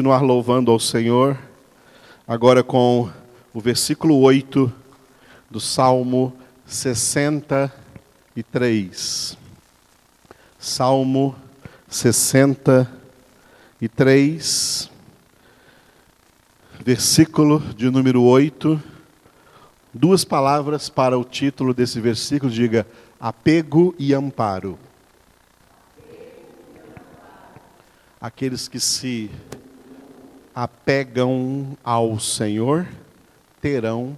continuar louvando ao Senhor, agora com o versículo 8 do Salmo 63. Salmo 63, versículo de número 8. Duas palavras para o título desse versículo, diga apego e amparo. Aqueles que se apegam ao Senhor terão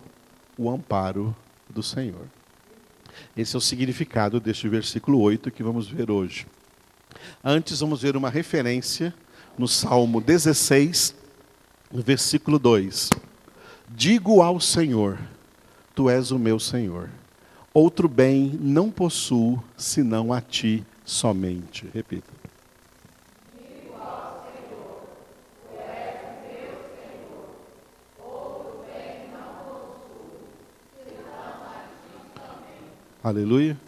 o amparo do Senhor. Esse é o significado deste versículo 8 que vamos ver hoje. Antes, vamos ver uma referência no Salmo 16, versículo 2. Digo ao Senhor: Tu és o meu Senhor. Outro bem não possuo senão a ti somente. Repita. Aleluia.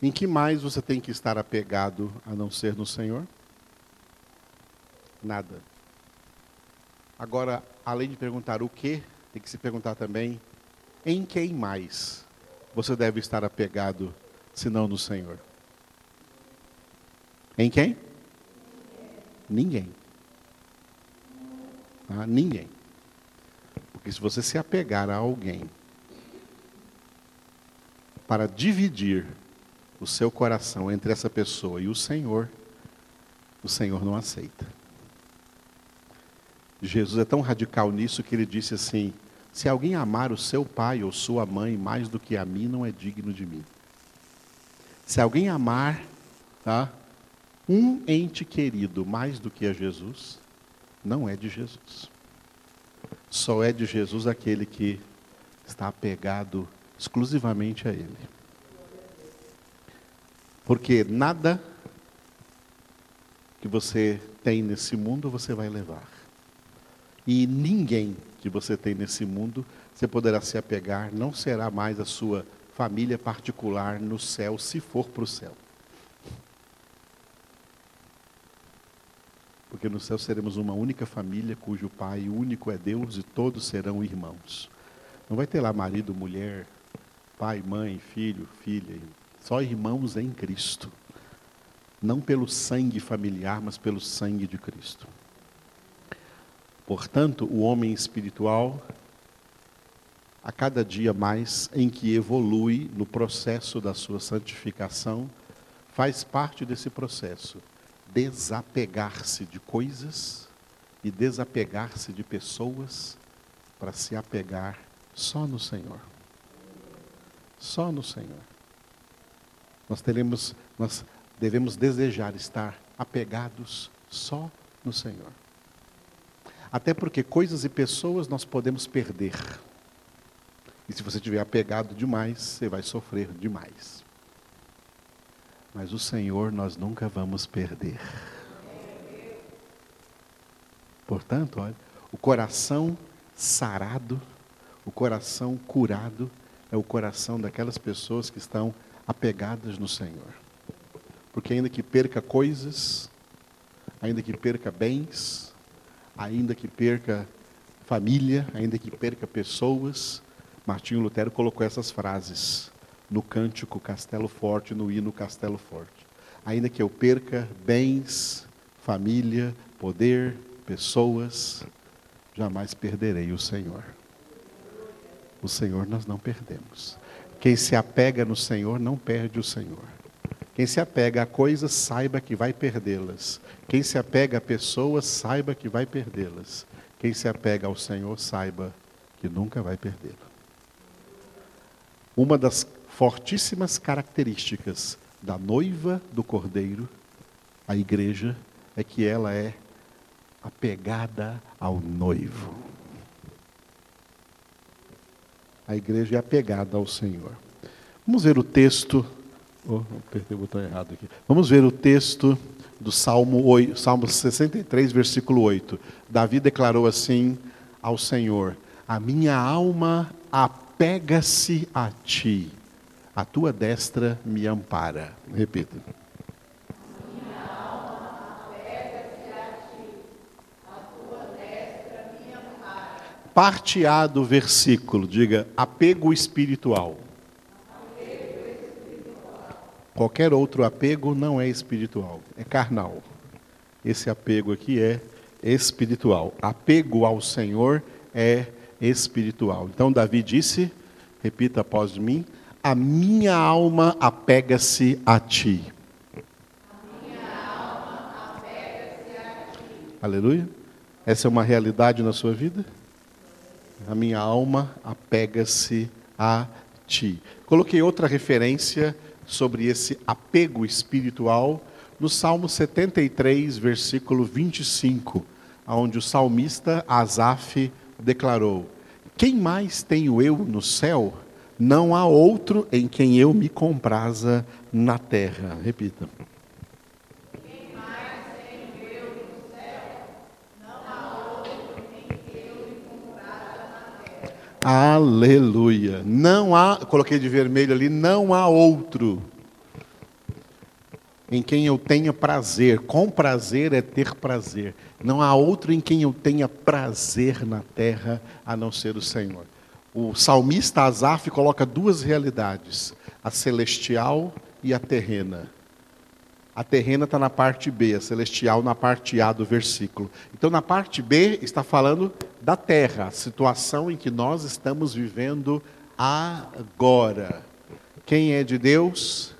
Em que mais você tem que estar apegado a não ser no Senhor? Nada. Agora, além de perguntar o que, tem que se perguntar também em quem mais você deve estar apegado, se não no Senhor? Em quem? Ninguém. Ah, ninguém. Porque se você se apegar a alguém para dividir o seu coração entre essa pessoa e o Senhor, o Senhor não aceita. Jesus é tão radical nisso que ele disse assim: se alguém amar o seu pai ou sua mãe mais do que a mim, não é digno de mim. Se alguém amar tá, um ente querido mais do que a Jesus, não é de Jesus. Só é de Jesus aquele que está apegado exclusivamente a Ele. Porque nada que você tem nesse mundo você vai levar. E ninguém que você tem nesse mundo você poderá se apegar, não será mais a sua família particular no céu, se for para o céu. Porque no céu seremos uma única família cujo pai único é Deus e todos serão irmãos. Não vai ter lá marido, mulher, pai, mãe, filho, filha, só irmãos em Cristo. Não pelo sangue familiar, mas pelo sangue de Cristo. Portanto, o homem espiritual, a cada dia mais em que evolui no processo da sua santificação, faz parte desse processo desapegar-se de coisas e desapegar-se de pessoas para se apegar só no Senhor. Só no Senhor. Nós teremos, nós devemos desejar estar apegados só no Senhor. Até porque coisas e pessoas nós podemos perder. E se você estiver apegado demais, você vai sofrer demais. Mas o Senhor nós nunca vamos perder. Portanto, olha, o coração sarado, o coração curado, é o coração daquelas pessoas que estão apegadas no Senhor. Porque ainda que perca coisas, ainda que perca bens, ainda que perca família, ainda que perca pessoas, Martinho Lutero colocou essas frases no cântico Castelo Forte, no hino Castelo Forte. Ainda que eu perca bens, família, poder, pessoas, jamais perderei o Senhor o Senhor nós não perdemos. Quem se apega no Senhor não perde o Senhor. Quem se apega a coisas, saiba que vai perdê-las. Quem se apega a pessoas, saiba que vai perdê-las. Quem se apega ao Senhor, saiba que nunca vai perdê-la. Uma das fortíssimas características da noiva do cordeiro, a igreja, é que ela é apegada ao noivo a igreja é apegada ao Senhor. Vamos ver o texto. Oh, apertei o botão errado aqui. Vamos ver o texto do Salmo, 8, Salmo 63, versículo 8. Davi declarou assim ao Senhor: A minha alma apega-se a ti, a tua destra me ampara. Repita. Minha alma apega-se a ti, parte A do versículo, diga apego espiritual. Qualquer outro apego não é espiritual, é carnal. Esse apego aqui é espiritual. Apego ao Senhor é espiritual. Então Davi disse, repita após mim, a minha alma apega-se a ti. A minha alma apega-se a ti. Aleluia. Essa é uma realidade na sua vida? A minha alma apega-se a ti. Coloquei outra referência sobre esse apego espiritual no Salmo 73, versículo 25, onde o salmista Asaf declarou: Quem mais tenho eu no céu? Não há outro em quem eu me compraza na terra. Repita. Aleluia. Não há, coloquei de vermelho ali, não há outro em quem eu tenha prazer. Com prazer é ter prazer. Não há outro em quem eu tenha prazer na terra a não ser o Senhor. O salmista Asaf coloca duas realidades: a celestial e a terrena. A terrena está na parte B, a celestial na parte A do versículo. Então, na parte B, está falando da terra, a situação em que nós estamos vivendo agora. Quem é de Deus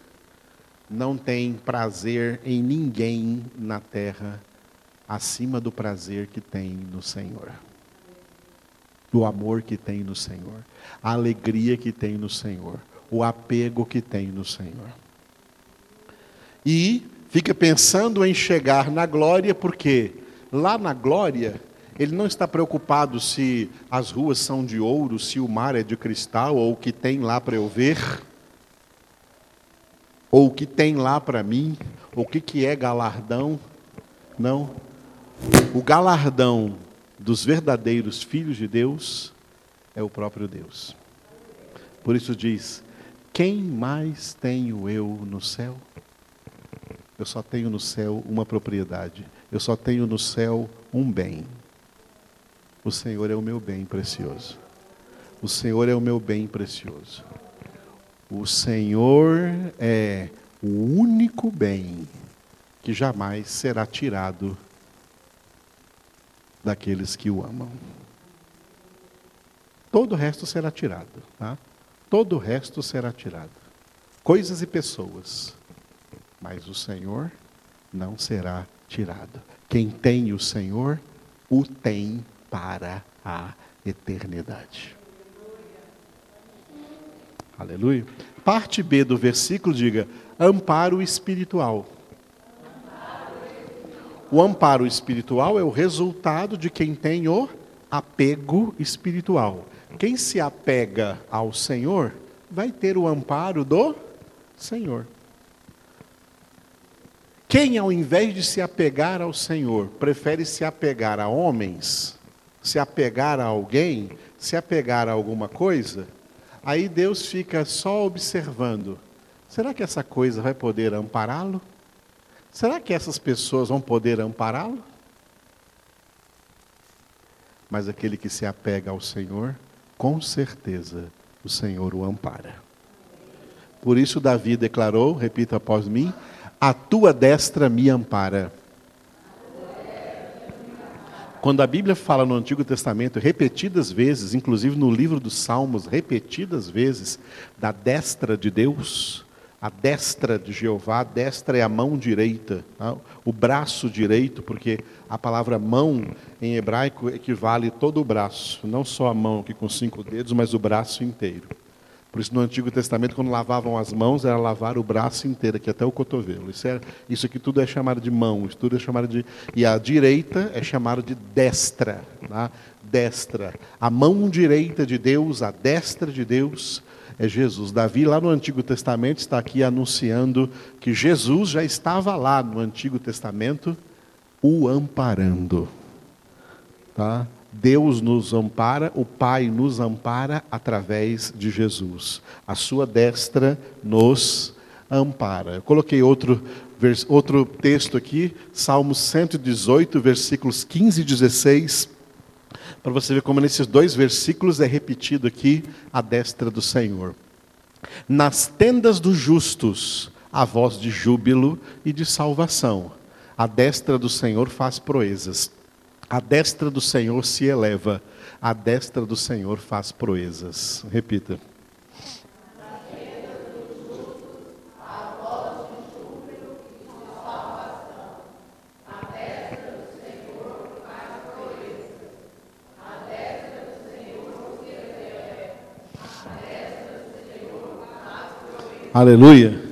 não tem prazer em ninguém na terra acima do prazer que tem no Senhor. Do amor que tem no Senhor, a alegria que tem no Senhor, o apego que tem no Senhor e fica pensando em chegar na glória, porque lá na glória ele não está preocupado se as ruas são de ouro, se o mar é de cristal, ou o que tem lá para eu ver, ou o que tem lá para mim, ou o que, que é galardão. Não. O galardão dos verdadeiros filhos de Deus é o próprio Deus. Por isso diz: Quem mais tenho eu no céu? Eu só tenho no céu uma propriedade. Eu só tenho no céu um bem. O Senhor é o meu bem precioso. O Senhor é o meu bem precioso. O Senhor é o único bem que jamais será tirado daqueles que o amam. Todo o resto será tirado, tá? Todo o resto será tirado. Coisas e pessoas mas o Senhor não será tirado. Quem tem o Senhor, o tem para a eternidade. Aleluia. Parte B do versículo diga: amparo espiritual. O amparo espiritual é o resultado de quem tem o apego espiritual. Quem se apega ao Senhor vai ter o amparo do Senhor. Quem, ao invés de se apegar ao Senhor, prefere se apegar a homens, se apegar a alguém, se apegar a alguma coisa, aí Deus fica só observando: será que essa coisa vai poder ampará-lo? Será que essas pessoas vão poder ampará-lo? Mas aquele que se apega ao Senhor, com certeza o Senhor o ampara. Por isso, Davi declarou, repita após mim: a tua destra me ampara. Quando a Bíblia fala no Antigo Testamento repetidas vezes, inclusive no livro dos Salmos, repetidas vezes, da destra de Deus, a destra de Jeová, a destra é a mão direita, tá? o braço direito, porque a palavra mão em hebraico equivale todo o braço, não só a mão aqui com cinco dedos, mas o braço inteiro. Por isso, no Antigo Testamento, quando lavavam as mãos, era lavar o braço inteiro, aqui até o cotovelo. Isso, é, isso aqui tudo é chamado de mão, isso tudo é chamado de. E a direita é chamado de destra. Tá? Destra. A mão direita de Deus, a destra de Deus, é Jesus. Davi, lá no Antigo Testamento, está aqui anunciando que Jesus já estava lá no Antigo Testamento, o amparando. Tá? Deus nos ampara, o Pai nos ampara através de Jesus. A sua destra nos ampara. Eu coloquei outro, outro texto aqui, Salmo 118, versículos 15 e 16. para você ver como nesses dois versículos é repetido aqui a destra do Senhor. Nas tendas dos justos, a voz de júbilo e de salvação. A destra do Senhor faz proezas. A destra do Senhor se eleva. A destra do Senhor faz proezas. Repita. Aleluia.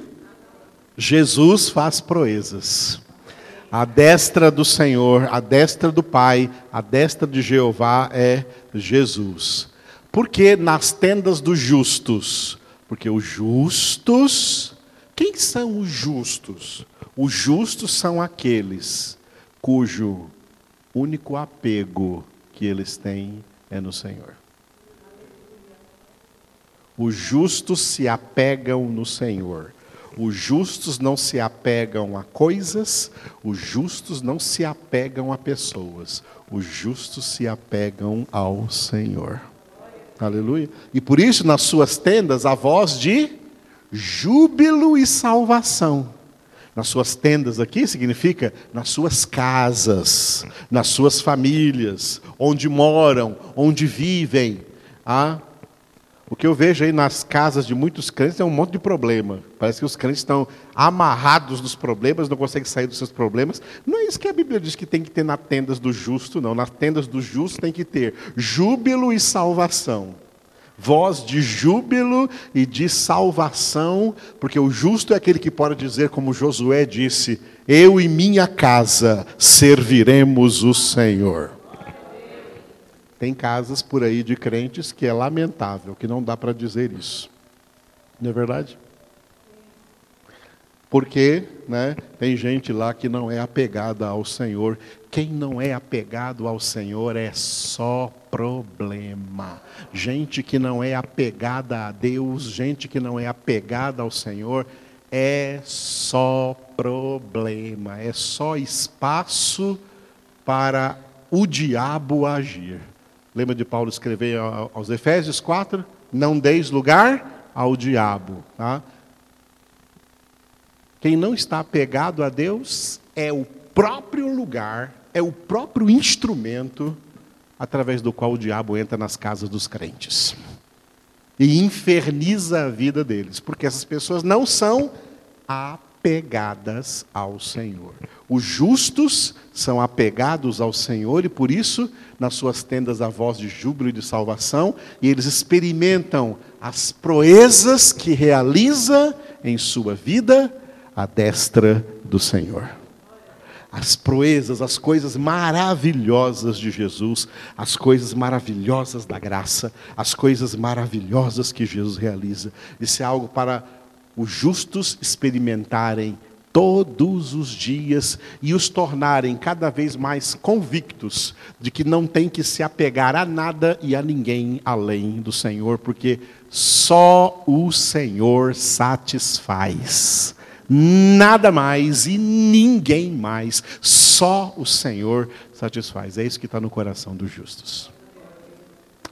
Jesus faz proezas. A destra do Senhor, a destra do Pai, a destra de Jeová é Jesus. Por que nas tendas dos justos? Porque os justos, quem são os justos? Os justos são aqueles cujo único apego que eles têm é no Senhor. Os justos se apegam no Senhor. Os justos não se apegam a coisas, os justos não se apegam a pessoas, os justos se apegam ao Senhor. Aleluia. E por isso, nas suas tendas, a voz de júbilo e salvação. Nas suas tendas aqui significa nas suas casas, nas suas famílias, onde moram, onde vivem. Ah, o que eu vejo aí nas casas de muitos crentes é um monte de problema. Parece que os crentes estão amarrados nos problemas, não conseguem sair dos seus problemas. Não é isso que a Bíblia diz que tem que ter nas tendas do justo, não. Nas tendas do justo tem que ter júbilo e salvação. Voz de júbilo e de salvação, porque o justo é aquele que pode dizer, como Josué disse: Eu e minha casa serviremos o Senhor. Tem casas por aí de crentes que é lamentável, que não dá para dizer isso. Não é verdade? Porque né, tem gente lá que não é apegada ao Senhor. Quem não é apegado ao Senhor é só problema. Gente que não é apegada a Deus, gente que não é apegada ao Senhor, é só problema, é só espaço para o diabo agir. Lembra de Paulo escrever aos Efésios 4? Não deis lugar ao diabo. Tá? Quem não está apegado a Deus é o próprio lugar, é o próprio instrumento através do qual o diabo entra nas casas dos crentes e inferniza a vida deles, porque essas pessoas não são apegadas ao Senhor. Os justos são apegados ao Senhor e por isso, nas suas tendas, a voz de júbilo e de salvação, e eles experimentam as proezas que realiza em sua vida a destra do Senhor. As proezas, as coisas maravilhosas de Jesus, as coisas maravilhosas da graça, as coisas maravilhosas que Jesus realiza. Isso é algo para os justos experimentarem todos os dias e os tornarem cada vez mais convictos de que não tem que se apegar a nada e a ninguém além do Senhor, porque só o Senhor satisfaz. Nada mais e ninguém mais, só o Senhor satisfaz. É isso que está no coração dos justos.